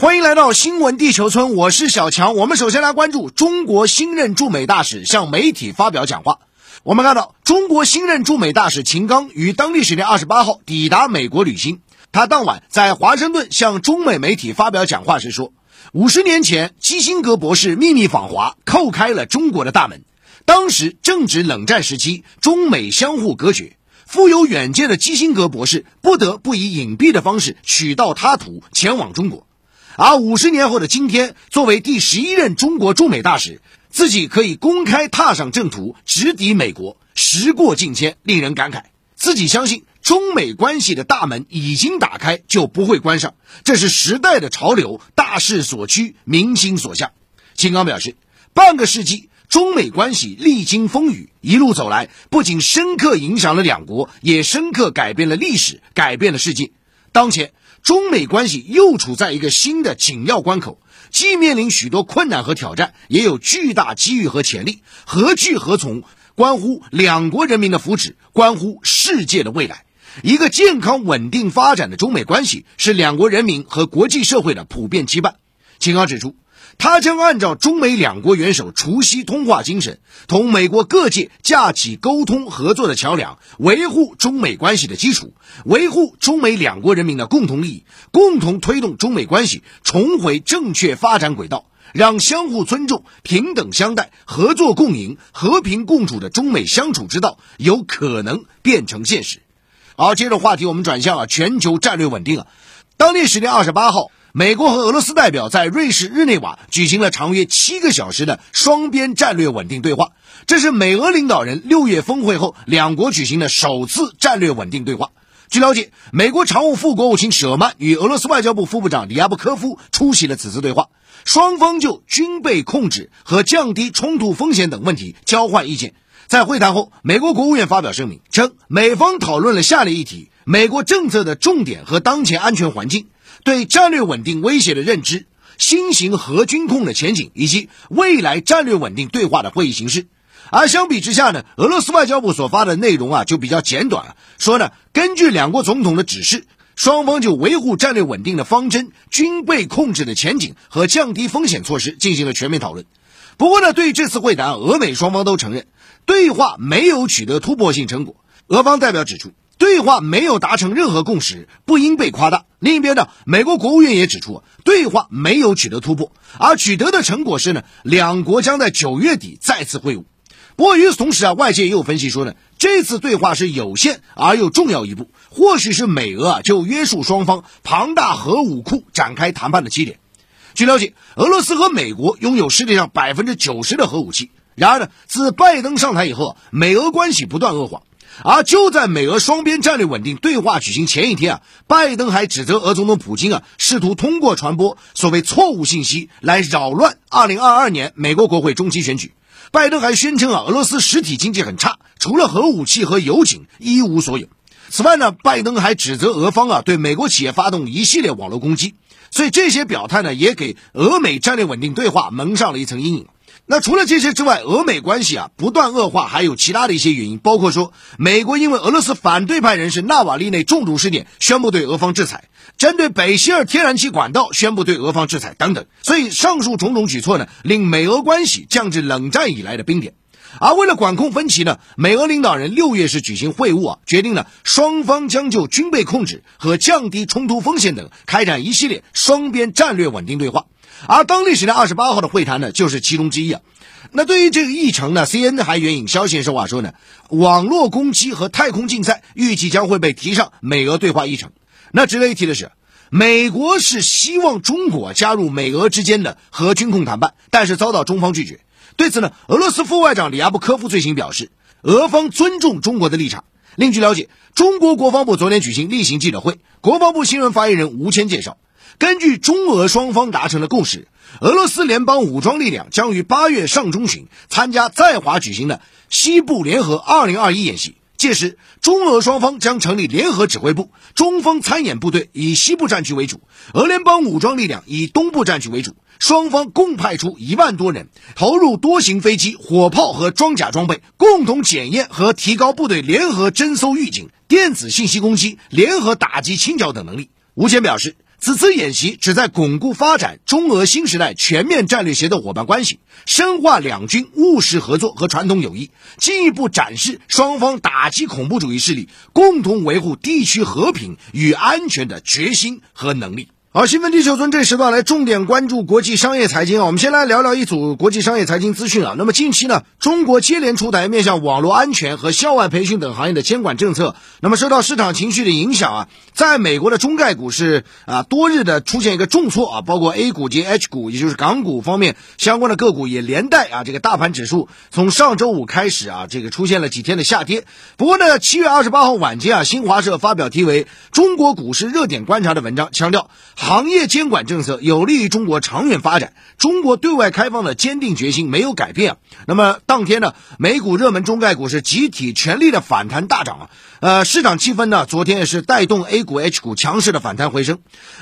欢迎来到新闻地球村，我是小强。我们首先来关注中国新任驻美大使向媒体发表讲话。我们看到，中国新任驻美大使秦刚于当地时间二十八号抵达美国旅行。他当晚在华盛顿向中美媒体发表讲话时说：“五十年前，基辛格博士秘密访华，叩开了中国的大门。当时正值冷战时期，中美相互隔绝。富有远见的基辛格博士不得不以隐蔽的方式取道他途，前往中国。”而五十年后的今天，作为第十一任中国驻美大使，自己可以公开踏上正途，直抵美国，时过境迁，令人感慨。自己相信中美关系的大门已经打开，就不会关上，这是时代的潮流，大势所趋，民心所向。秦刚表示，半个世纪，中美关系历经风雨，一路走来，不仅深刻影响了两国，也深刻改变了历史，改变了世界。当前。中美关系又处在一个新的紧要关口，既面临许多困难和挑战，也有巨大机遇和潜力。何去何从，关乎两国人民的福祉，关乎世界的未来。一个健康稳定发展的中美关系，是两国人民和国际社会的普遍羁绊。秦刚指出。他将按照中美两国元首除夕通话精神，同美国各界架起沟通合作的桥梁，维护中美关系的基础，维护中美两国人民的共同利益，共同推动中美关系重回正确发展轨道，让相互尊重、平等相待、合作共赢、和平共处的中美相处之道有可能变成现实。好，接着话题我们转向了全球战略稳定啊，当地时间二十八号。美国和俄罗斯代表在瑞士日内瓦举行了长约七个小时的双边战略稳定对话，这是美俄领导人六月峰会后两国举行的首次战略稳定对话。据了解，美国常务副国务卿舍曼与俄罗斯外交部副部长里亚布科夫出席了此次对话，双方就军备控制和降低冲突风险等问题交换意见。在会谈后，美国国务院发表声明称，美方讨论了下列议题：美国政策的重点和当前安全环境。对战略稳定威胁的认知、新型核军控的前景以及未来战略稳定对话的会议形式，而相比之下呢，俄罗斯外交部所发的内容啊就比较简短，说呢，根据两国总统的指示，双方就维护战略稳定的方针、军备控制的前景和降低风险措施进行了全面讨论。不过呢，对于这次会谈，俄美双方都承认对话没有取得突破性成果。俄方代表指出。对话没有达成任何共识，不应被夸大。另一边呢，美国国务院也指出，对话没有取得突破，而取得的成果是呢，两国将在九月底再次会晤。不过与此同时啊，外界也有分析说呢，这次对话是有限而又重要一步，或许是美俄啊就约束双方庞大核武库展开谈判的起点。据了解，俄罗斯和美国拥有世界上百分之九十的核武器。然而呢，自拜登上台以后，美俄关系不断恶化。而就在美俄双边战略稳定对话举行前一天啊，拜登还指责俄总统普京啊，试图通过传播所谓错误信息来扰乱2022年美国国会中期选举。拜登还宣称啊，俄罗斯实体经济很差，除了核武器和油井一无所有。此外呢，拜登还指责俄方啊，对美国企业发动一系列网络攻击。所以这些表态呢，也给俄美战略稳定对话蒙上了一层阴影。那除了这些之外，俄美关系啊不断恶化，还有其他的一些原因，包括说美国因为俄罗斯反对派人士纳瓦利内中毒事件，宣布对俄方制裁；针对北希尔天然气管道，宣布对俄方制裁等等。所以上述种种举措呢，令美俄关系降至冷战以来的冰点。而为了管控分歧呢，美俄领导人六月是举行会晤啊，决定了双方将就军备控制和降低冲突风险等开展一系列双边战略稳定对话。而当地时间二十八号的会谈呢，就是其中之一啊。那对于这个议程呢，CNN 还援引消息人士话说呢，网络攻击和太空竞赛预计将会被提上美俄对话议程。那值得一提的是，美国是希望中国加入美俄之间的核军控谈判，但是遭到中方拒绝。对此呢，俄罗斯副外长里亚布科夫最新表示，俄方尊重中国的立场。另据了解，中国国防部昨天举行例行记者会，国防部新闻发言人吴谦介绍。根据中俄双方达成的共识，俄罗斯联邦武装力量将于八月上中旬参加在华举行的西部联合二零二一演习。届时，中俄双方将成立联合指挥部，中方参演部队以西部战区为主，俄联邦武装力量以东部战区为主。双方共派出一万多人，投入多型飞机、火炮和装甲装备，共同检验和提高部队联合侦搜预警、电子信息攻击、联合打击清剿等能力。吴谦表示。此次演习旨在巩固发展中俄新时代全面战略协作伙伴关系，深化两军务实合作和传统友谊，进一步展示双方打击恐怖主义势力、共同维护地区和平与安全的决心和能力。好，新闻地球村这时段来重点关注国际商业财经啊。我们先来聊聊一组国际商业财经资讯啊。那么近期呢，中国接连出台面向网络安全和校外培训等行业的监管政策。那么受到市场情绪的影响啊，在美国的中概股是啊，多日的出现一个重挫啊，包括 A 股及 H 股，也就是港股方面相关的个股也连带啊，这个大盘指数从上周五开始啊，这个出现了几天的下跌。不过呢，七月二十八号晚间啊，新华社发表题为《中国股市热点观察》的文章，强调。行业监管政策有利于中国长远发展，中国对外开放的坚定决心没有改变。那么当天呢，美股热门中概股是集体全力的反弹大涨啊，呃，市场气氛呢，昨天也是带动 A 股、H 股强势的反弹回升。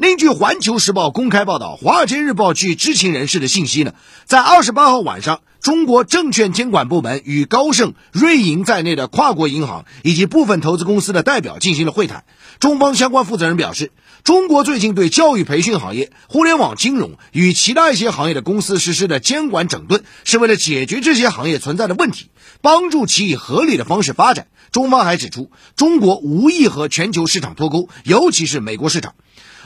另据环球时报公开报道，华尔街日报据知情人士的信息呢，在二十八号晚上。中国证券监管部门与高盛、瑞银在内的跨国银行以及部分投资公司的代表进行了会谈。中方相关负责人表示，中国最近对教育培训行业、互联网金融与其他一些行业的公司实施的监管整顿，是为了解决这些行业存在的问题，帮助其以合理的方式发展。中方还指出，中国无意和全球市场脱钩，尤其是美国市场。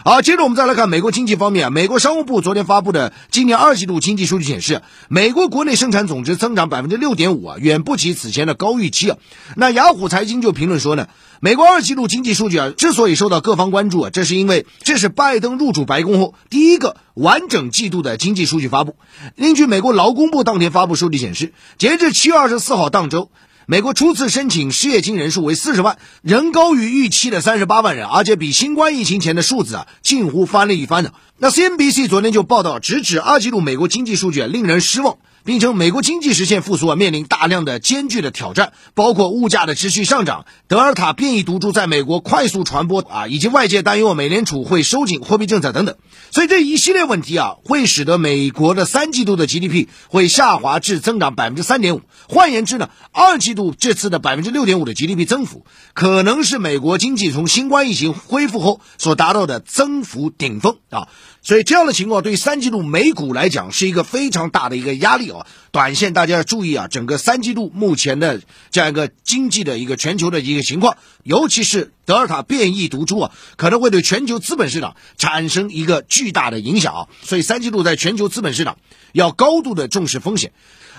好，接着我们再来看美国经济方面。美国商务部昨天发布的今年二季度经济数据显示，美国国内生产总值增长百分之六点五啊，远不及此前的高预期啊。那雅虎财经就评论说呢，美国二季度经济数据啊之所以受到各方关注啊，这是因为这是拜登入主白宫后第一个完整季度的经济数据发布。另据美国劳工部当天发布数据显示，截至七月二十四号当周。美国初次申请失业金人数为四十万，仍高于预期的三十八万人，而且比新冠疫情前的数字啊近乎翻了一番呢。那 CNBC 昨天就报道，直指二季度美国经济数据令人失望。并称美国经济实现复苏啊，面临大量的艰巨的挑战，包括物价的持续上涨、德尔塔变异毒株在美国快速传播啊，以及外界担忧美联储会收紧货币政策等等。所以这一系列问题啊，会使得美国的三季度的 GDP 会下滑至增长百分之三点五。换言之呢，二季度这次的百分之六点五的 GDP 增幅，可能是美国经济从新冠疫情恢复后所达到的增幅顶峰啊。所以这样的情况对三季度美股来讲是一个非常大的一个压力短线大家要注意啊，整个三季度目前的这样一个经济的一个全球的一个情况，尤其是德尔塔变异毒株啊，可能会对全球资本市场产生一个巨大的影响啊！所以三季度在全球资本市场要高度的重视风险。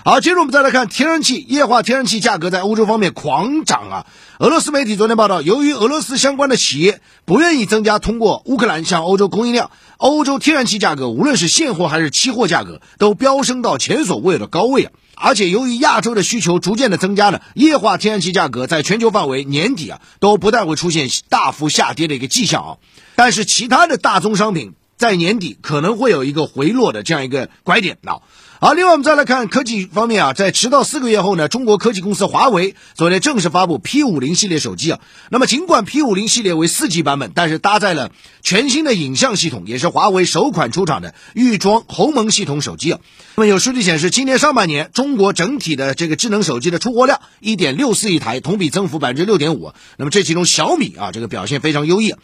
好，接着我们再来看天然气、液化天然气价格在欧洲方面狂涨啊！俄罗斯媒体昨天报道，由于俄罗斯相关的企业不愿意增加通过乌克兰向欧洲供应量，欧洲天然气价格无论是现货还是期货价格都飙升到前所未有的高位啊！而且由于亚洲的需求逐渐的增加呢，液化天然气价格在全球范围年底啊都不但会出现大幅下跌的一个迹象啊，但是其他的大宗商品在年底可能会有一个回落的这样一个拐点啊。好，另外我们再来看科技方面啊，在迟到四个月后呢，中国科技公司华为昨天正式发布 P 五零系列手机啊。那么尽管 P 五零系列为四 G 版本，但是搭载了全新的影像系统，也是华为首款出厂的预装鸿蒙系统手机啊。那么有数据显示，今年上半年中国整体的这个智能手机的出货量一点六四亿台，同比增幅百分之六点五。那么这其中小米啊，这个表现非常优异。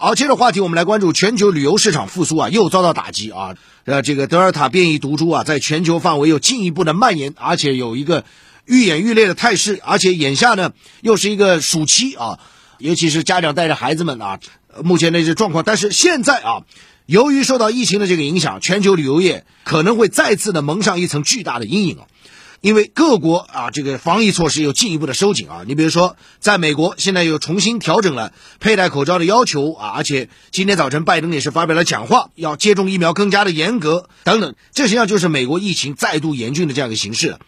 好，接着话题，我们来关注全球旅游市场复苏啊，又遭到打击啊。呃，这个德尔塔变异毒株啊，在全球范围又进一步的蔓延，而且有一个愈演愈烈的态势。而且眼下呢，又是一个暑期啊，尤其是家长带着孩子们啊，目前的这状况。但是现在啊，由于受到疫情的这个影响，全球旅游业可能会再次的蒙上一层巨大的阴影啊。因为各国啊，这个防疫措施又进一步的收紧啊。你比如说，在美国现在又重新调整了佩戴口罩的要求啊，而且今天早晨拜登也是发表了讲话，要接种疫苗更加的严格等等。这实际上就是美国疫情再度严峻的这样一个形势。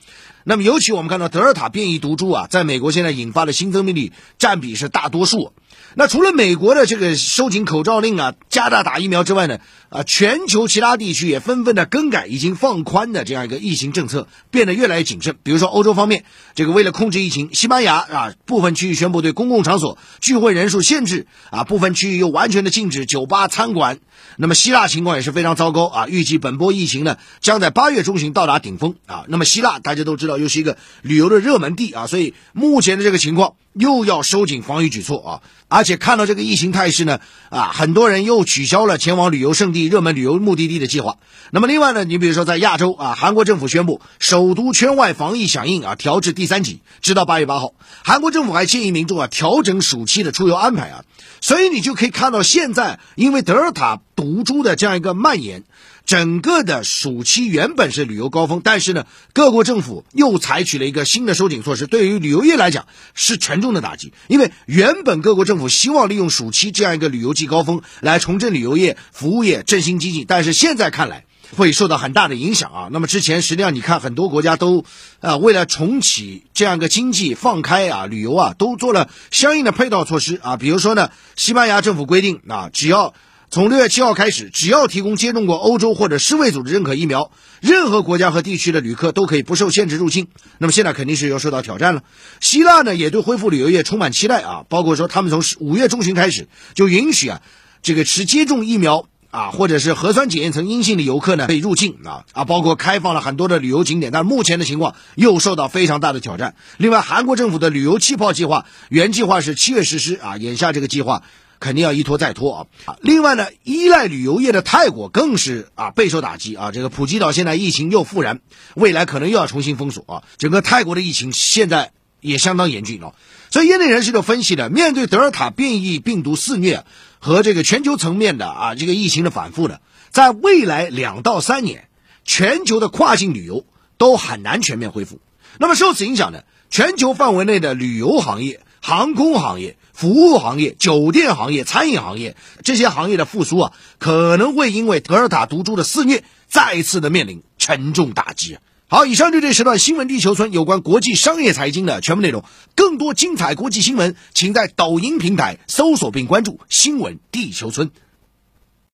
那么，尤其我们看到德尔塔变异毒株啊，在美国现在引发的新增病例占比是大多数。那除了美国的这个收紧口罩令啊，加大打疫苗之外呢，啊，全球其他地区也纷纷的更改已经放宽的这样一个疫情政策，变得越来越谨慎。比如说欧洲方面，这个为了控制疫情，西班牙啊部分区域宣布对公共场所聚会人数限制啊，部分区域又完全的禁止酒吧、餐馆。那么希腊情况也是非常糟糕啊，预计本波疫情呢将在八月中旬到达顶峰啊。那么希腊大家都知道又是一个旅游的热门地啊，所以目前的这个情况又要收紧防疫举措啊！而且看到这个疫情态势呢，啊，很多人又取消了前往旅游胜地、热门旅游目的地的计划。那么，另外呢，你比如说在亚洲啊，韩国政府宣布首都圈外防疫响应啊，调至第三级，直到八月八号。韩国政府还建议民众啊调整暑期的出游安排啊。所以你就可以看到，现在因为德尔塔毒株的这样一个蔓延。整个的暑期原本是旅游高峰，但是呢，各国政府又采取了一个新的收紧措施，对于旅游业来讲是沉重的打击。因为原本各国政府希望利用暑期这样一个旅游季高峰来重振旅游业、服务业、振兴经济，但是现在看来会受到很大的影响啊。那么之前实际上你看很多国家都，啊，为了重启这样一个经济、放开啊旅游啊，都做了相应的配套措施啊。比如说呢，西班牙政府规定啊，只要从六月七号开始，只要提供接种过欧洲或者世卫组织认可疫苗，任何国家和地区的旅客都可以不受限制入境。那么现在肯定是要受到挑战了。希腊呢也对恢复旅游业充满期待啊，包括说他们从五月中旬开始就允许啊这个持接种疫苗啊或者是核酸检验呈阴性的游客呢可以入境啊啊，包括开放了很多的旅游景点，但目前的情况又受到非常大的挑战。另外，韩国政府的旅游气泡计划原计划是七月实施啊，眼下这个计划。肯定要一拖再拖啊！另外呢，依赖旅游业的泰国更是啊备受打击啊。这个普吉岛现在疫情又复燃，未来可能又要重新封锁啊。整个泰国的疫情现在也相当严峻了。所以业内人士就分析了，面对德尔塔变异病毒肆虐和这个全球层面的啊这个疫情的反复的，在未来两到三年，全球的跨境旅游都很难全面恢复。那么受此影响呢，全球范围内的旅游行业。航空行业、服务行业、酒店行业、餐饮行业这些行业的复苏啊，可能会因为德尔塔毒株的肆虐，再次的面临沉重打击。好，以上就这时段新闻地球村有关国际商业财经的全部内容。更多精彩国际新闻，请在抖音平台搜索并关注“新闻地球村”。